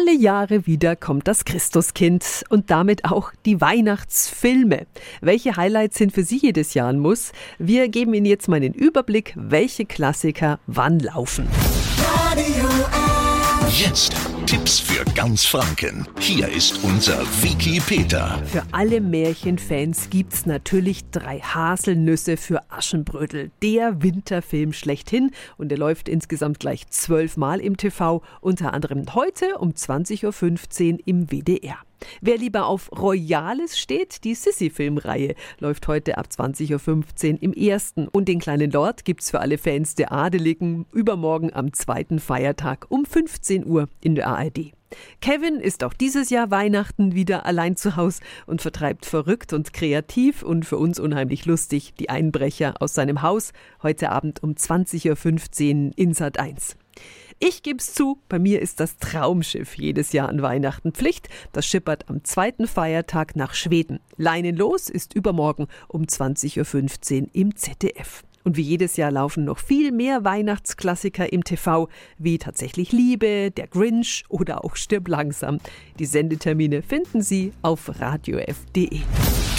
Alle Jahre wieder kommt das Christuskind und damit auch die Weihnachtsfilme. Welche Highlights sind für Sie jedes Jahr ein Muss? Wir geben Ihnen jetzt mal den Überblick, welche Klassiker wann laufen. Radio Jetzt Tipps für ganz Franken. Hier ist unser Wiki Peter. Für alle Märchenfans gibt's natürlich drei Haselnüsse für Aschenbrödel. Der Winterfilm schlechthin und der läuft insgesamt gleich zwölfmal im TV, unter anderem heute um 20.15 Uhr im WDR. Wer lieber auf Royales steht, die Sissy-Filmreihe läuft heute ab 20.15 Uhr im ersten. Und den kleinen Lord gibt's für alle Fans der Adeligen übermorgen am zweiten Feiertag um 15 Uhr in der ARD. Kevin ist auch dieses Jahr Weihnachten wieder allein zu Hause und vertreibt verrückt und kreativ und für uns unheimlich lustig die Einbrecher aus seinem Haus heute Abend um 20.15 Uhr in Sat 1. Ich geb's zu, bei mir ist das Traumschiff jedes Jahr an Weihnachten Pflicht. Das schippert am zweiten Feiertag nach Schweden. Leinenlos ist übermorgen um 20.15 Uhr im ZDF. Und wie jedes Jahr laufen noch viel mehr Weihnachtsklassiker im TV, wie tatsächlich Liebe, Der Grinch oder auch Stirb langsam. Die Sendetermine finden Sie auf radiof.de.